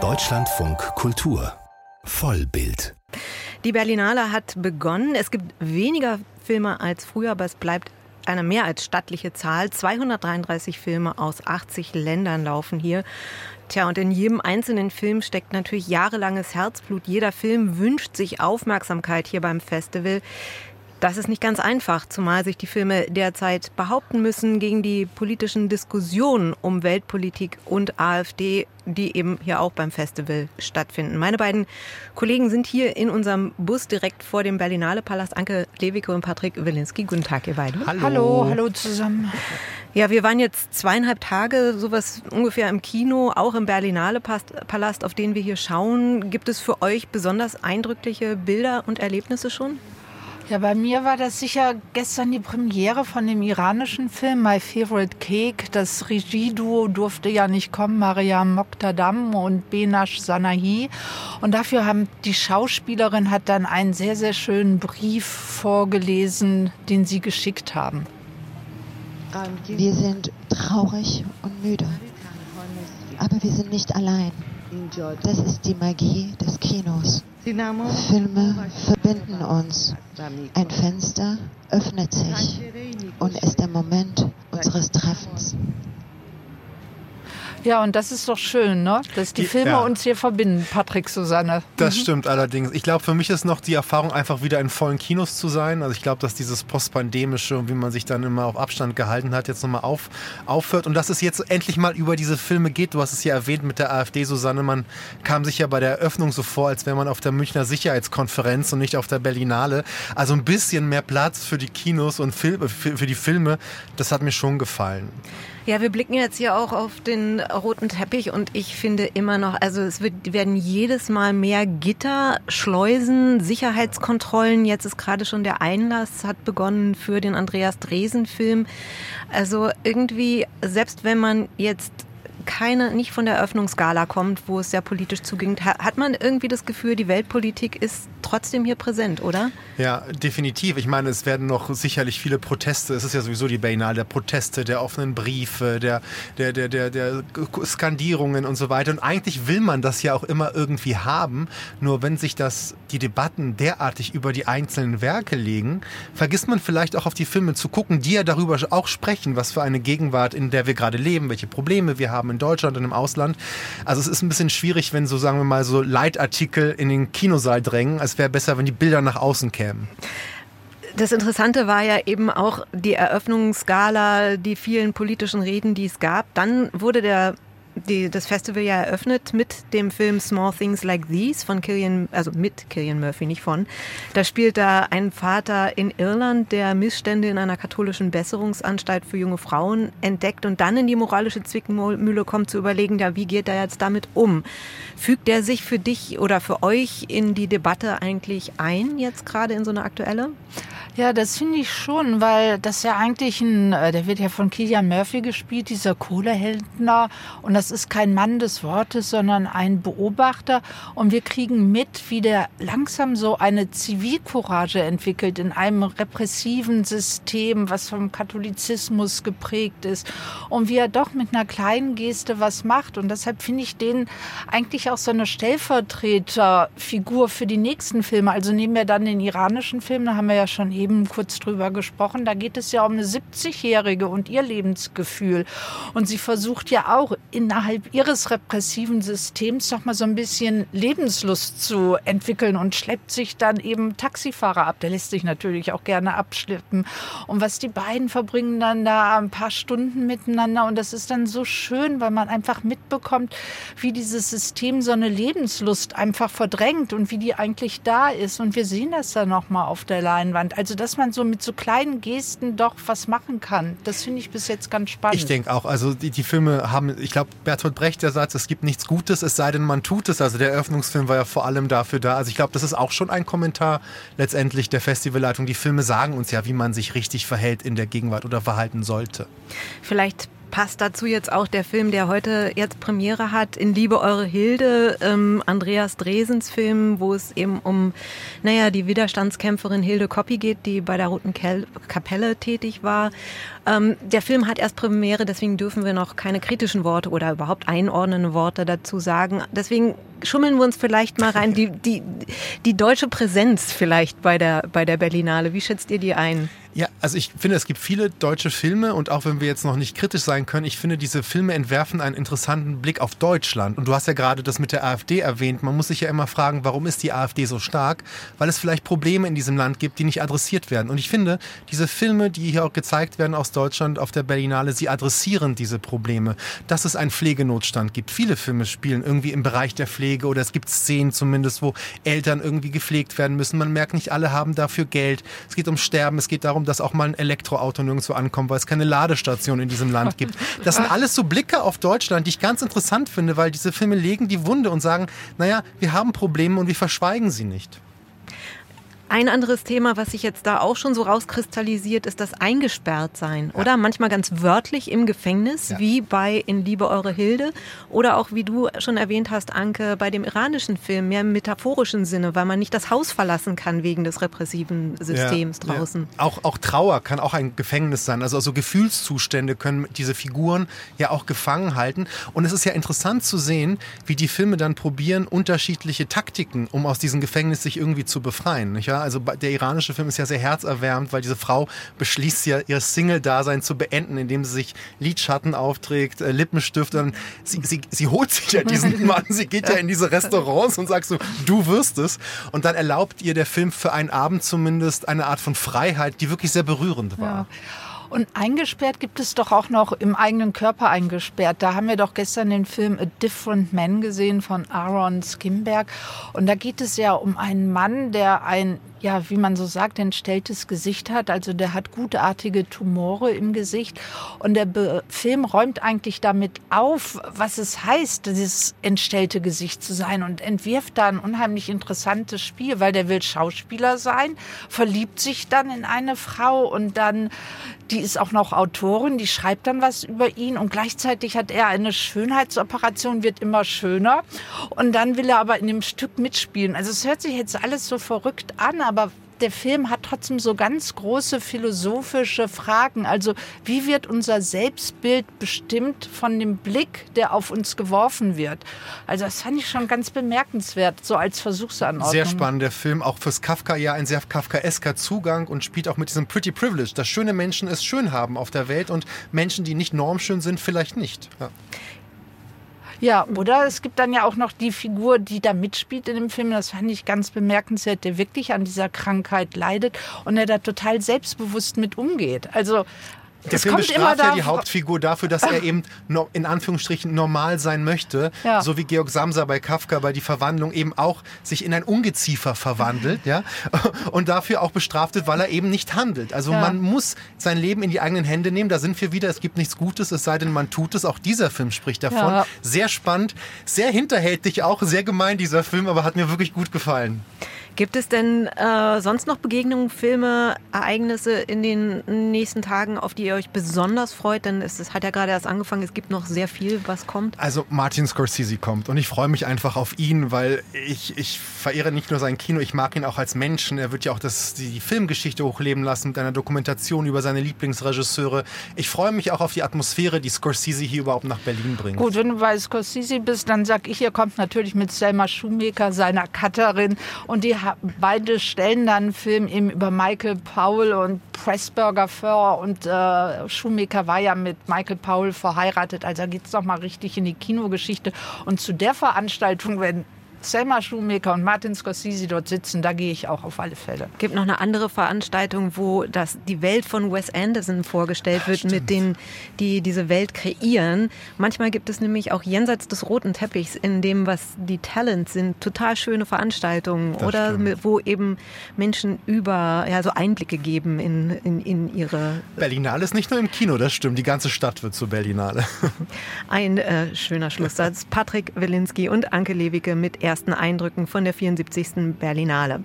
Deutschlandfunk Kultur Vollbild. Die Berlinale hat begonnen. Es gibt weniger Filme als früher, aber es bleibt eine mehr als stattliche Zahl. 233 Filme aus 80 Ländern laufen hier. Tja, und in jedem einzelnen Film steckt natürlich jahrelanges Herzblut. Jeder Film wünscht sich Aufmerksamkeit hier beim Festival. Das ist nicht ganz einfach, zumal sich die Filme derzeit behaupten müssen gegen die politischen Diskussionen um Weltpolitik und AfD, die eben hier auch beim Festival stattfinden. Meine beiden Kollegen sind hier in unserem Bus direkt vor dem Berlinale Palast. Anke Lewicke und Patrick Wilinski. Guten Tag, ihr beiden. Hallo. Hallo, hallo zusammen. Ja, wir waren jetzt zweieinhalb Tage, sowas ungefähr im Kino, auch im Berlinale Palast, auf den wir hier schauen. Gibt es für euch besonders eindrückliche Bilder und Erlebnisse schon? Ja, bei mir war das sicher gestern die Premiere von dem iranischen Film My Favorite Cake. Das Regieduo durfte ja nicht kommen, Mariam Moktadam und Benash Sanahi. Und dafür haben die Schauspielerin hat dann einen sehr, sehr schönen Brief vorgelesen, den sie geschickt haben. Wir sind traurig und müde, aber wir sind nicht allein. Das ist die Magie des Kinos. Filme verbinden uns. Ein Fenster öffnet sich und ist der Moment unseres Treffens. Ja, und das ist doch schön, ne? dass die Filme ja. uns hier verbinden, Patrick, Susanne. Das mhm. stimmt allerdings. Ich glaube, für mich ist noch die Erfahrung, einfach wieder in vollen Kinos zu sein. Also ich glaube, dass dieses postpandemische und wie man sich dann immer auf Abstand gehalten hat, jetzt nochmal auf, aufhört und dass es jetzt endlich mal über diese Filme geht. Du hast es ja erwähnt mit der AfD, Susanne. Man kam sich ja bei der Eröffnung so vor, als wäre man auf der Münchner Sicherheitskonferenz und nicht auf der Berlinale. Also ein bisschen mehr Platz für die Kinos und Film, für, für die Filme, das hat mir schon gefallen. Ja, wir blicken jetzt hier auch auf den roten Teppich und ich finde immer noch, also es wird, werden jedes Mal mehr Gitter, Schleusen, Sicherheitskontrollen. Jetzt ist gerade schon der Einlass, hat begonnen für den Andreas Dresen Film. Also irgendwie, selbst wenn man jetzt keine, nicht von der Eröffnungsgala kommt, wo es sehr politisch zuging, hat man irgendwie das Gefühl, die Weltpolitik ist trotzdem hier präsent, oder? Ja, definitiv. Ich meine, es werden noch sicherlich viele Proteste. Es ist ja sowieso die Biennale der Proteste, der offenen Briefe, der, der, der, der, der Skandierungen und so weiter. Und eigentlich will man das ja auch immer irgendwie haben. Nur wenn sich das, die Debatten derartig über die einzelnen Werke legen, vergisst man vielleicht auch auf die Filme zu gucken, die ja darüber auch sprechen, was für eine Gegenwart, in der wir gerade leben, welche Probleme wir haben in Deutschland und im Ausland. Also es ist ein bisschen schwierig, wenn so, sagen wir mal, so Leitartikel in den Kinosaal drängen. Es wäre besser, wenn die Bilder nach außen kämen. Das Interessante war ja eben auch die Eröffnungsgala, die vielen politischen Reden, die es gab. Dann wurde der die, das Festival ja eröffnet mit dem Film Small Things Like These von Killian, also mit Killian Murphy, nicht von. Da spielt da ein Vater in Irland, der Missstände in einer katholischen Besserungsanstalt für junge Frauen entdeckt und dann in die moralische Zwickmühle kommt zu überlegen, ja, wie geht er jetzt damit um? Fügt er sich für dich oder für euch in die Debatte eigentlich ein, jetzt gerade in so eine aktuelle? Ja, das finde ich schon, weil das ja eigentlich ein, äh, der wird ja von Killian Murphy gespielt, dieser Kohlehändler. Und das ist kein Mann des Wortes, sondern ein Beobachter. Und wir kriegen mit, wie der langsam so eine Zivilcourage entwickelt in einem repressiven System, was vom Katholizismus geprägt ist. Und wie er doch mit einer kleinen Geste was macht. Und deshalb finde ich den eigentlich auch so eine Stellvertreterfigur für die nächsten Filme. Also nehmen wir dann den iranischen Film, da haben wir ja schon eben eben kurz drüber gesprochen. Da geht es ja um eine 70-Jährige und ihr Lebensgefühl. Und sie versucht ja auch innerhalb ihres repressiven Systems noch mal so ein bisschen Lebenslust zu entwickeln und schleppt sich dann eben Taxifahrer ab. Der lässt sich natürlich auch gerne abschleppen. Und was die beiden verbringen dann da ein paar Stunden miteinander. Und das ist dann so schön, weil man einfach mitbekommt, wie dieses System so eine Lebenslust einfach verdrängt und wie die eigentlich da ist. Und wir sehen das dann noch mal auf der Leinwand. Also dass man so mit so kleinen Gesten doch was machen kann. Das finde ich bis jetzt ganz spannend. Ich denke auch. Also die, die Filme haben, ich glaube, Bertolt Brecht, der Satz, es gibt nichts Gutes, es sei denn, man tut es. Also der Eröffnungsfilm war ja vor allem dafür da. Also ich glaube, das ist auch schon ein Kommentar letztendlich der Festivalleitung. Die Filme sagen uns ja, wie man sich richtig verhält in der Gegenwart oder verhalten sollte. Vielleicht passt dazu jetzt auch der Film, der heute jetzt Premiere hat, In Liebe Eure Hilde, ähm, Andreas Dresens Film, wo es eben um, naja, die Widerstandskämpferin Hilde Koppi geht, die bei der Roten Kapelle tätig war. Ähm, der Film hat erst Premiere, deswegen dürfen wir noch keine kritischen Worte oder überhaupt einordnende Worte dazu sagen. Deswegen schummeln wir uns vielleicht mal rein. Die, die, die deutsche Präsenz vielleicht bei der, bei der Berlinale, wie schätzt ihr die ein? Ja, also ich finde, es gibt viele deutsche Filme und auch wenn wir jetzt noch nicht kritisch sein können, ich finde, diese Filme entwerfen einen interessanten Blick auf Deutschland. Und du hast ja gerade das mit der AfD erwähnt. Man muss sich ja immer fragen, warum ist die AfD so stark? Weil es vielleicht Probleme in diesem Land gibt, die nicht adressiert werden. Und ich finde, diese Filme, die hier auch gezeigt werden aus Deutschland auf der Berlinale, sie adressieren diese Probleme. Dass es einen Pflegenotstand gibt. Viele Filme spielen irgendwie im Bereich der Pflege oder es gibt Szenen zumindest, wo Eltern irgendwie gepflegt werden müssen. Man merkt, nicht alle haben dafür Geld. Es geht um Sterben, es geht darum, dass auch mal ein Elektroauto nirgendwo ankommt, weil es keine Ladestation in diesem Land gibt. Das sind alles so Blicke auf Deutschland, die ich ganz interessant finde, weil diese Filme legen die Wunde und sagen, naja, wir haben Probleme und wir verschweigen sie nicht. Ein anderes Thema, was sich jetzt da auch schon so rauskristallisiert, ist das Eingesperrtsein, ja. oder? Manchmal ganz wörtlich im Gefängnis, ja. wie bei In Liebe Eure Hilde oder auch, wie du schon erwähnt hast, Anke, bei dem iranischen Film, mehr im metaphorischen Sinne, weil man nicht das Haus verlassen kann wegen des repressiven Systems ja. draußen. Auch, auch Trauer kann auch ein Gefängnis sein. Also, also Gefühlszustände können diese Figuren ja auch gefangen halten. Und es ist ja interessant zu sehen, wie die Filme dann probieren, unterschiedliche Taktiken, um aus diesem Gefängnis sich irgendwie zu befreien. Nicht wahr? Also der iranische Film ist ja sehr herzerwärmend, weil diese Frau beschließt ja ihr Single-Dasein zu beenden, indem sie sich Lidschatten aufträgt, äh, Lippenstift. Und sie, sie, sie holt sich ja diesen Mann, sie geht ja in diese Restaurants und sagt so, du wirst es. Und dann erlaubt ihr der Film für einen Abend zumindest eine Art von Freiheit, die wirklich sehr berührend war. Ja. Und eingesperrt gibt es doch auch noch im eigenen Körper eingesperrt. Da haben wir doch gestern den Film A Different Man gesehen von Aaron Skimberg. Und da geht es ja um einen Mann, der ein ja, wie man so sagt, entstelltes Gesicht hat. Also der hat gutartige Tumore im Gesicht. Und der Be Film räumt eigentlich damit auf, was es heißt, dieses entstellte Gesicht zu sein und entwirft da ein unheimlich interessantes Spiel, weil der will Schauspieler sein, verliebt sich dann in eine Frau und dann, die ist auch noch Autorin, die schreibt dann was über ihn und gleichzeitig hat er eine Schönheitsoperation, wird immer schöner. Und dann will er aber in dem Stück mitspielen. Also es hört sich jetzt alles so verrückt an, aber der Film hat trotzdem so ganz große philosophische Fragen. Also wie wird unser Selbstbild bestimmt von dem Blick, der auf uns geworfen wird? Also das fand ich schon ganz bemerkenswert, so als Versuchsanordnung. Sehr spannender Film, auch fürs Kafka ja ein sehr kafkaesker Zugang und spielt auch mit diesem Pretty Privilege, dass schöne Menschen es schön haben auf der Welt und Menschen, die nicht normschön sind, vielleicht nicht. Ja. Ja, oder es gibt dann ja auch noch die Figur, die da mitspielt in dem Film. Das fand ich ganz bemerkenswert, der wirklich an dieser Krankheit leidet und der da total selbstbewusst mit umgeht. Also der es Film bestraft ja die Hauptfigur dafür, dass er eben in Anführungsstrichen normal sein möchte, ja. so wie Georg Samsa bei Kafka bei die Verwandlung eben auch sich in ein Ungeziefer verwandelt, ja, und dafür auch bestraft wird, weil er eben nicht handelt. Also ja. man muss sein Leben in die eigenen Hände nehmen. Da sind wir wieder. Es gibt nichts Gutes, es sei denn, man tut es. Auch dieser Film spricht davon. Ja. Sehr spannend, sehr hinterhältig auch, sehr gemein dieser Film, aber hat mir wirklich gut gefallen. Gibt es denn äh, sonst noch Begegnungen, Filme, Ereignisse in den nächsten Tagen, auf die ihr euch besonders freut? Denn es, es hat ja gerade erst angefangen, es gibt noch sehr viel, was kommt. Also Martin Scorsese kommt und ich freue mich einfach auf ihn, weil ich, ich verehre nicht nur sein Kino, ich mag ihn auch als Menschen. Er wird ja auch das, die Filmgeschichte hochleben lassen mit einer Dokumentation über seine Lieblingsregisseure. Ich freue mich auch auf die Atmosphäre, die Scorsese hier überhaupt nach Berlin bringt. Gut, wenn du bei Scorsese bist, dann sag ich, er kommt natürlich mit Selma Schumacher, seiner Cutterin und die beide stellen dann einen Film eben über Michael Powell und Pressburger vor und äh, Schumacher war ja mit Michael Powell verheiratet, also da geht es nochmal richtig in die Kinogeschichte. Und zu der Veranstaltung, wenn Selma Schumacher und Martin Scorsese dort sitzen, da gehe ich auch auf alle Fälle. Es gibt noch eine andere Veranstaltung, wo das, die Welt von Wes Anderson vorgestellt wird, Stimmt. mit denen, die diese Welt kreieren. Manchmal gibt es nämlich auch jenseits des roten Teppichs, in dem, was die Talents sind, total schöne Veranstaltungen das oder stimmt. wo eben Menschen über, ja, so Einblicke geben in, in, in ihre. Berlinale ist nicht nur im Kino, das stimmt. Die ganze Stadt wird zur Berlinale. Ein äh, schöner Schlusssatz. Patrick Wilinski und Anke Lewicke mit ersten Eindrücken von der 74. Berlinale.